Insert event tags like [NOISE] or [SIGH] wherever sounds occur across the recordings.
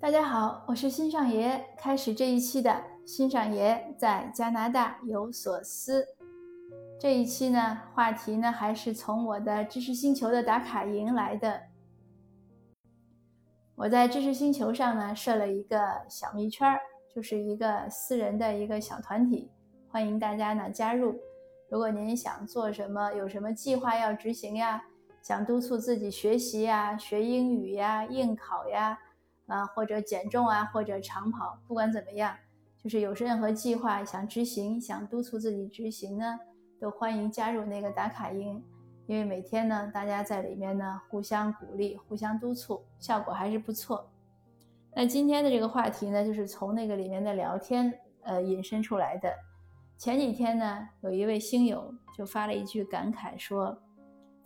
大家好，我是新上爷，开始这一期的新上爷在加拿大有所思。这一期呢，话题呢还是从我的知识星球的打卡营来的。我在知识星球上呢设了一个小密圈儿，就是一个私人的一个小团体，欢迎大家呢加入。如果您想做什么，有什么计划要执行呀，想督促自己学习呀，学英语呀，应考呀。啊，或者减重啊，或者长跑，不管怎么样，就是有任何计划想执行，想督促自己执行呢，都欢迎加入那个打卡营，因为每天呢，大家在里面呢互相鼓励，互相督促，效果还是不错。那今天的这个话题呢，就是从那个里面的聊天呃引申出来的。前几天呢，有一位星友就发了一句感慨说，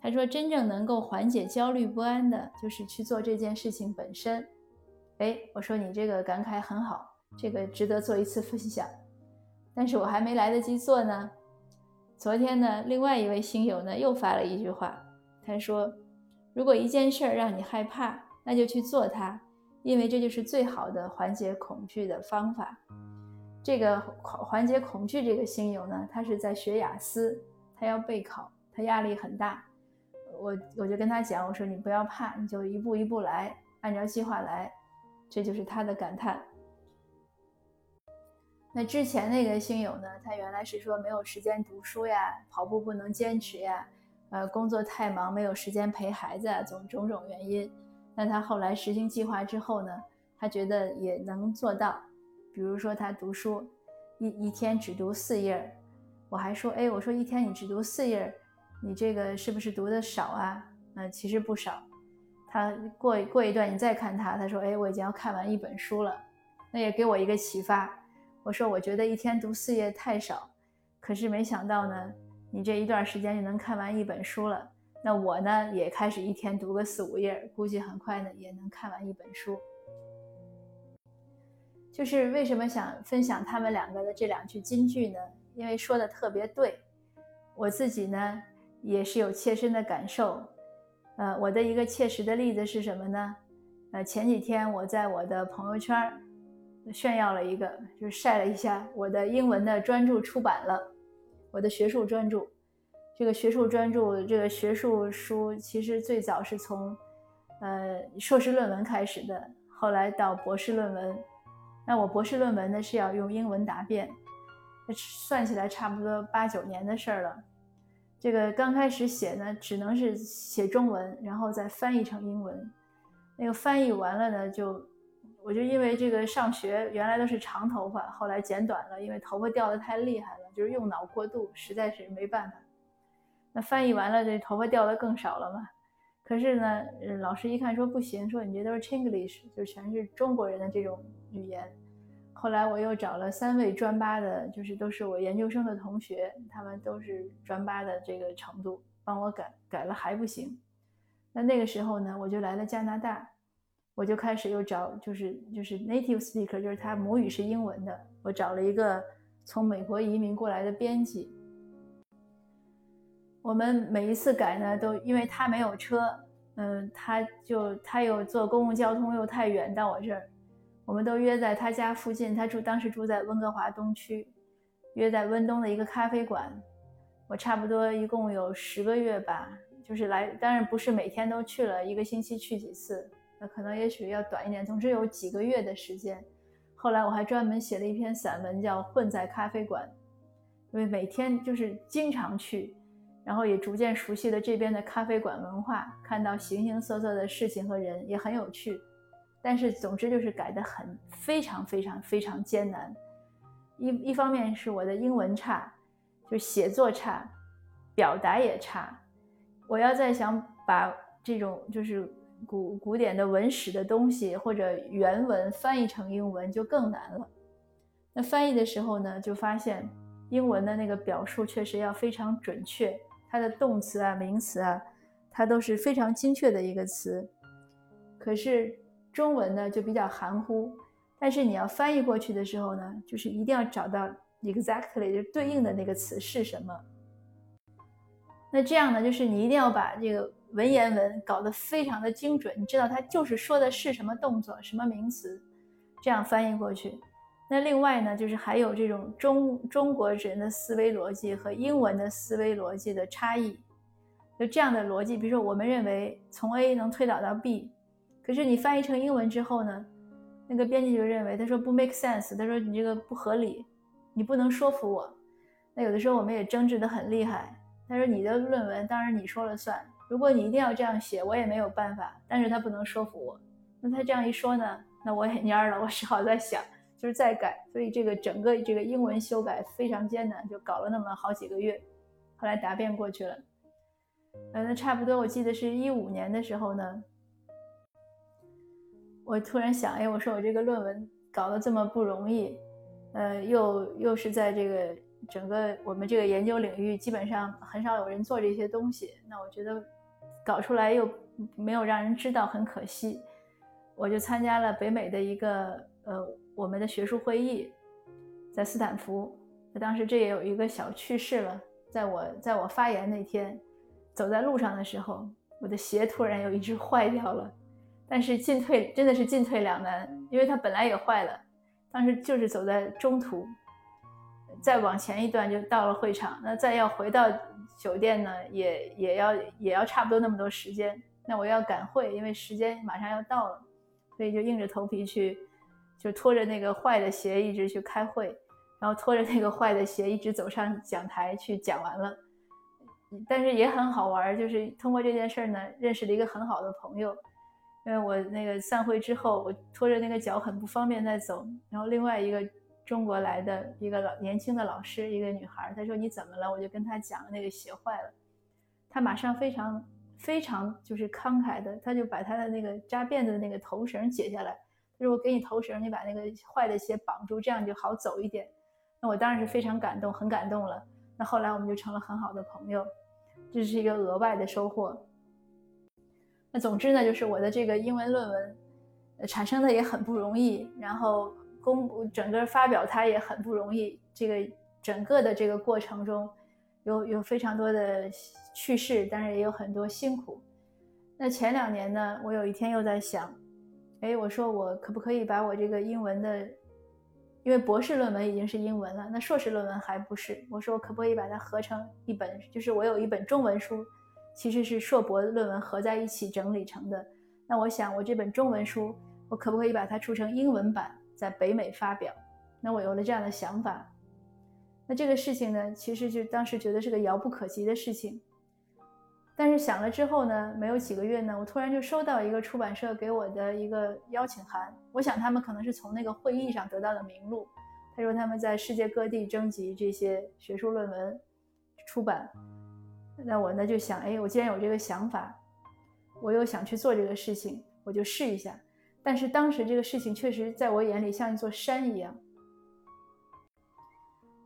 他说真正能够缓解焦虑不安的，就是去做这件事情本身。哎，我说你这个感慨很好，这个值得做一次分享。但是我还没来得及做呢。昨天呢，另外一位星友呢又发了一句话，他说：“如果一件事儿让你害怕，那就去做它，因为这就是最好的缓解恐惧的方法。”这个缓解恐惧这个星友呢，他是在学雅思，他要备考，他压力很大。我我就跟他讲，我说你不要怕，你就一步一步来，按照计划来。这就是他的感叹。那之前那个星友呢？他原来是说没有时间读书呀，跑步不能坚持呀，呃，工作太忙没有时间陪孩子啊，种种种原因。那他后来实行计划之后呢，他觉得也能做到。比如说他读书，一一天只读四页我还说，哎，我说一天你只读四页你这个是不是读的少啊？那其实不少。他过过一段，你再看他，他说：“哎，我已经要看完一本书了。”那也给我一个启发。我说：“我觉得一天读四页太少，可是没想到呢，你这一段时间就能看完一本书了。那我呢，也开始一天读个四五页，估计很快呢也能看完一本书。”就是为什么想分享他们两个的这两句金句呢？因为说的特别对，我自己呢也是有切身的感受。呃，我的一个切实的例子是什么呢？呃，前几天我在我的朋友圈炫耀了一个，就是晒了一下我的英文的专著出版了，我的学术专著。这个学术专著，这个学术书其实最早是从呃硕士论文开始的，后来到博士论文。那我博士论文呢是要用英文答辩，算起来差不多八九年的事儿了。这个刚开始写呢，只能是写中文，然后再翻译成英文。那个翻译完了呢，就我就因为这个上学原来都是长头发，后来剪短了，因为头发掉的太厉害了，就是用脑过度，实在是没办法。那翻译完了，这头发掉的更少了嘛。可是呢，老师一看说不行，说你这都是 Chinglish，就全是中国人的这种语言。后来我又找了三位专八的，就是都是我研究生的同学，他们都是专八的这个程度，帮我改改了还不行。那那个时候呢，我就来了加拿大，我就开始又找，就是就是 native speaker，就是他母语是英文的，我找了一个从美国移民过来的编辑。我们每一次改呢，都因为他没有车，嗯，他就他又坐公共交通又太远到我这儿。我们都约在他家附近，他住当时住在温哥华东区，约在温东的一个咖啡馆。我差不多一共有十个月吧，就是来，当然不是每天都去了，一个星期去几次，那可能也许要短一点。总之有几个月的时间。后来我还专门写了一篇散文，叫《混在咖啡馆》，因为每天就是经常去，然后也逐渐熟悉了这边的咖啡馆文化，看到形形色色的事情和人，也很有趣。但是，总之就是改得很非常非常非常艰难。一一方面是我的英文差，就写作差，表达也差。我要再想把这种就是古古典的文史的东西或者原文翻译成英文就更难了。那翻译的时候呢，就发现英文的那个表述确实要非常准确，它的动词啊、名词啊，它都是非常精确的一个词。可是。中文呢就比较含糊，但是你要翻译过去的时候呢，就是一定要找到 exactly 就对应的那个词是什么。那这样呢，就是你一定要把这个文言文搞得非常的精准，你知道它就是说的是什么动作、什么名词，这样翻译过去。那另外呢，就是还有这种中中国人的思维逻辑和英文的思维逻辑的差异。就这样的逻辑，比如说我们认为从 A 能推导到 B，可是你翻译成英文之后呢，那个编辑就认为他说不 make sense，他说你这个不合理，你不能说服我。那有的时候我们也争执得很厉害。他说你的论文当然你说了算，如果你一定要这样写，我也没有办法。但是他不能说服我。那他这样一说呢，那我也蔫了，我只好在想，就是再改。所以这个整个这个英文修改非常艰难，就搞了那么好几个月。后来答辩过去了。呃，那差不多我记得是一五年的时候呢，我突然想，哎，我说我这个论文搞得这么不容易，呃，又又是在这个。整个我们这个研究领域基本上很少有人做这些东西，那我觉得搞出来又没有让人知道，很可惜。我就参加了北美的一个呃我们的学术会议，在斯坦福。当时这也有一个小趣事了，在我在我发言那天，走在路上的时候，我的鞋突然有一只坏掉了，但是进退真的是进退两难，因为它本来也坏了，当时就是走在中途。再往前一段就到了会场，那再要回到酒店呢，也也要也要差不多那么多时间。那我要赶会，因为时间马上要到了，所以就硬着头皮去，就拖着那个坏的鞋一直去开会，然后拖着那个坏的鞋一直走上讲台去讲完了。但是也很好玩，就是通过这件事儿呢，认识了一个很好的朋友。因为我那个散会之后，我拖着那个脚很不方便再走，然后另外一个。中国来的一个老年轻的老师，一个女孩，她说你怎么了？我就跟她讲那个鞋坏了，她马上非常非常就是慷慨的，她就把她的那个扎辫子的那个头绳解下来，她说我给你头绳，你把那个坏的鞋绑住，这样就好走一点。那我当然是非常感动，很感动了。那后来我们就成了很好的朋友，这是一个额外的收获。那总之呢，就是我的这个英文论文产生的也很不容易，然后。公布整个发表它也很不容易，这个整个的这个过程中，有有非常多的趣事，但是也有很多辛苦。那前两年呢，我有一天又在想，哎，我说我可不可以把我这个英文的，因为博士论文已经是英文了，那硕士论文还不是，我说我可不可以把它合成一本，就是我有一本中文书，其实是硕博论文合在一起整理成的。那我想我这本中文书，我可不可以把它出成英文版？在北美发表，那我有了这样的想法，那这个事情呢，其实就当时觉得是个遥不可及的事情。但是想了之后呢，没有几个月呢，我突然就收到一个出版社给我的一个邀请函。我想他们可能是从那个会议上得到的名录。他说他们在世界各地征集这些学术论文出版。那我呢就想，哎，我既然有这个想法，我又想去做这个事情，我就试一下。但是当时这个事情确实在我眼里像一座山一样。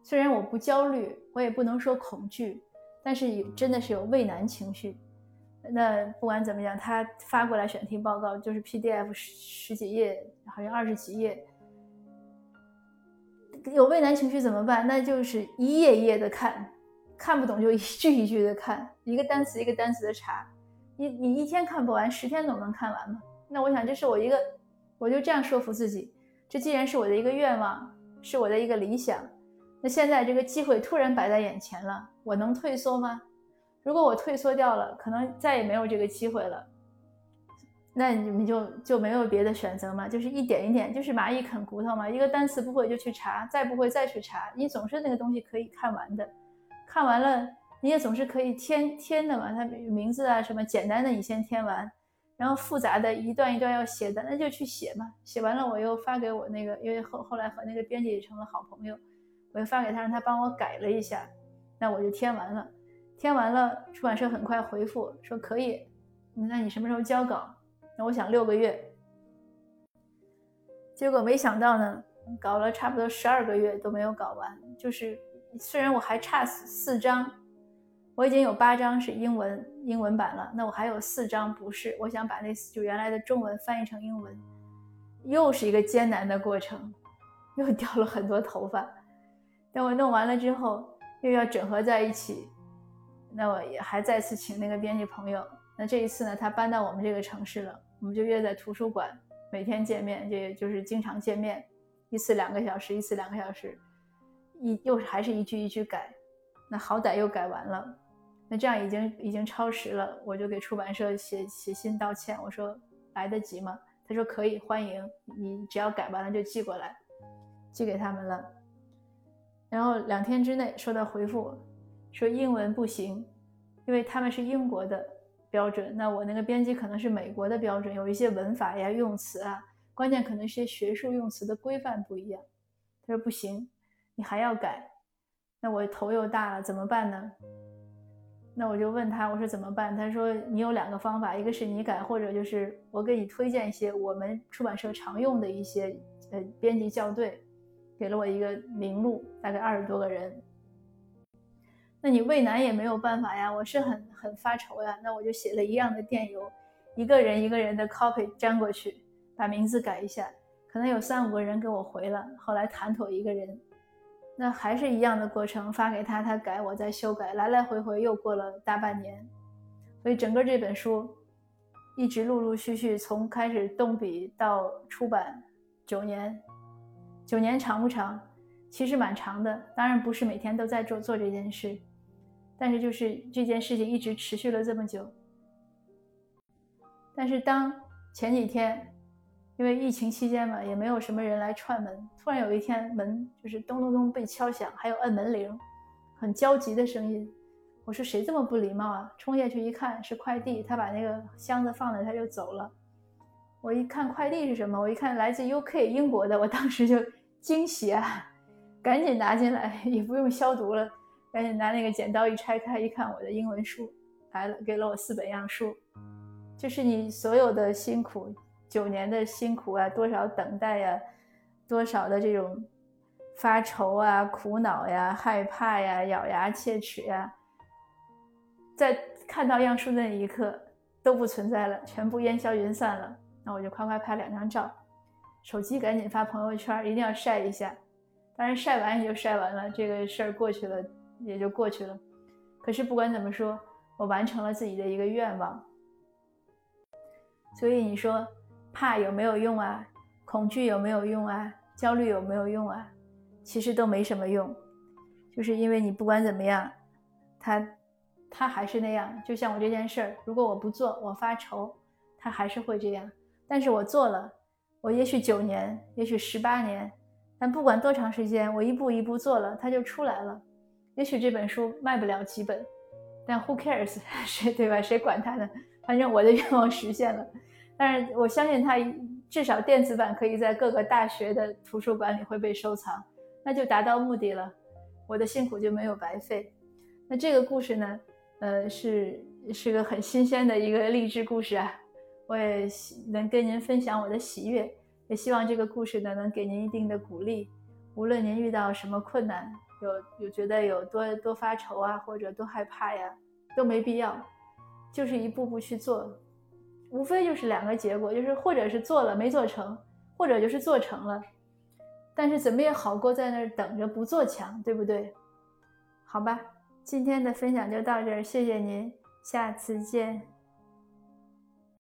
虽然我不焦虑，我也不能说恐惧，但是有真的是有畏难情绪。那不管怎么样，他发过来选题报告就是 PDF 十十几页，好像二十几页。有畏难情绪怎么办？那就是一页一页的看，看不懂就一句一句的看，[LAUGHS] 一个单词一个单词的查。你你一天看不完，十天总能看完吗？那我想，这是我一个，我就这样说服自己，这既然是我的一个愿望，是我的一个理想，那现在这个机会突然摆在眼前了，我能退缩吗？如果我退缩掉了，可能再也没有这个机会了。那你们就就没有别的选择吗？就是一点一点，就是蚂蚁啃骨头嘛。一个单词不会就去查，再不会再去查，你总是那个东西可以看完的，看完了你也总是可以添添的嘛。它名字啊什么简单的你先添完。然后复杂的一段一段要写的，那就去写嘛。写完了，我又发给我那个，因为后后来和那个编辑也成了好朋友，我又发给他，让他帮我改了一下。那我就填完了，填完了，出版社很快回复说可以。那你什么时候交稿？那我想六个月。结果没想到呢，搞了差不多十二个月都没有搞完。就是虽然我还差四张。我已经有八张是英文英文版了，那我还有四张不是。我想把那就原来的中文翻译成英文，又是一个艰难的过程，又掉了很多头发。等我弄完了之后，又要整合在一起，那我也还再次请那个编辑朋友那这一次呢，他搬到我们这个城市了，我们就约在图书馆，每天见面，这就是经常见面，一次两个小时，一次两个小时，一又还是一句一句改，那好歹又改完了，那这样已经已经超时了，我就给出版社写写信道歉，我说来得及吗？他说可以，欢迎你，只要改完了就寄过来，寄给他们了，然后两天之内收到回复，说英文不行，因为他们是英国的。标准，那我那个编辑可能是美国的标准，有一些文法呀、用词啊，关键可能是些学术用词的规范不一样。他说不行，你还要改，那我头又大了，怎么办呢？那我就问他，我说怎么办？他说你有两个方法，一个是你改，或者就是我给你推荐一些我们出版社常用的一些呃编辑校对，给了我一个名录，大概二十多个人。那你渭南也没有办法呀，我是很很发愁呀。那我就写了一样的电邮，一个人一个人的 copy 粘过去，把名字改一下，可能有三五个人给我回了。后来谈妥一个人，那还是一样的过程，发给他，他改，我再修改，来来回回又过了大半年。所以整个这本书一直陆陆续续从开始动笔到出版九年，九年长不长？其实蛮长的，当然不是每天都在做做这件事。但是就是这件事情一直持续了这么久。但是当前几天，因为疫情期间嘛，也没有什么人来串门，突然有一天门就是咚咚咚被敲响，还有摁门铃，很焦急的声音。我说谁这么不礼貌啊？冲下去一看是快递，他把那个箱子放了他就走了。我一看快递是什么？我一看来自 UK 英国的，我当时就惊喜啊，赶紧拿进来，也不用消毒了。赶紧拿那个剪刀一拆开，一看我的英文书来了，给了我四本样书。就是你所有的辛苦，九年的辛苦啊，多少等待呀，多少的这种发愁啊、苦恼呀、害怕呀、咬牙切齿呀，在看到样书的那一刻都不存在了，全部烟消云散了。那我就快快拍两张照，手机赶紧发朋友圈，一定要晒一下。当然晒完也就晒完了，这个事儿过去了。也就过去了。可是不管怎么说，我完成了自己的一个愿望。所以你说怕有没有用啊？恐惧有没有用啊？焦虑有没有用啊？其实都没什么用，就是因为你不管怎么样，他他还是那样。就像我这件事儿，如果我不做，我发愁，他还是会这样。但是我做了，我也许九年，也许十八年，但不管多长时间，我一步一步做了，它就出来了。也许这本书卖不了几本，但 who cares [LAUGHS] 谁对吧？谁管他呢？反正我的愿望实现了。但是我相信它至少电子版可以在各个大学的图书馆里会被收藏，那就达到目的了。我的辛苦就没有白费。那这个故事呢？呃，是是个很新鲜的一个励志故事啊！我也能跟您分享我的喜悦，也希望这个故事呢能给您一定的鼓励，无论您遇到什么困难。有有觉得有多多发愁啊，或者多害怕呀，都没必要，就是一步步去做，无非就是两个结果，就是或者是做了没做成，或者就是做成了，但是怎么也好过在那儿等着不做强，对不对？好吧，今天的分享就到这儿，谢谢您，下次见。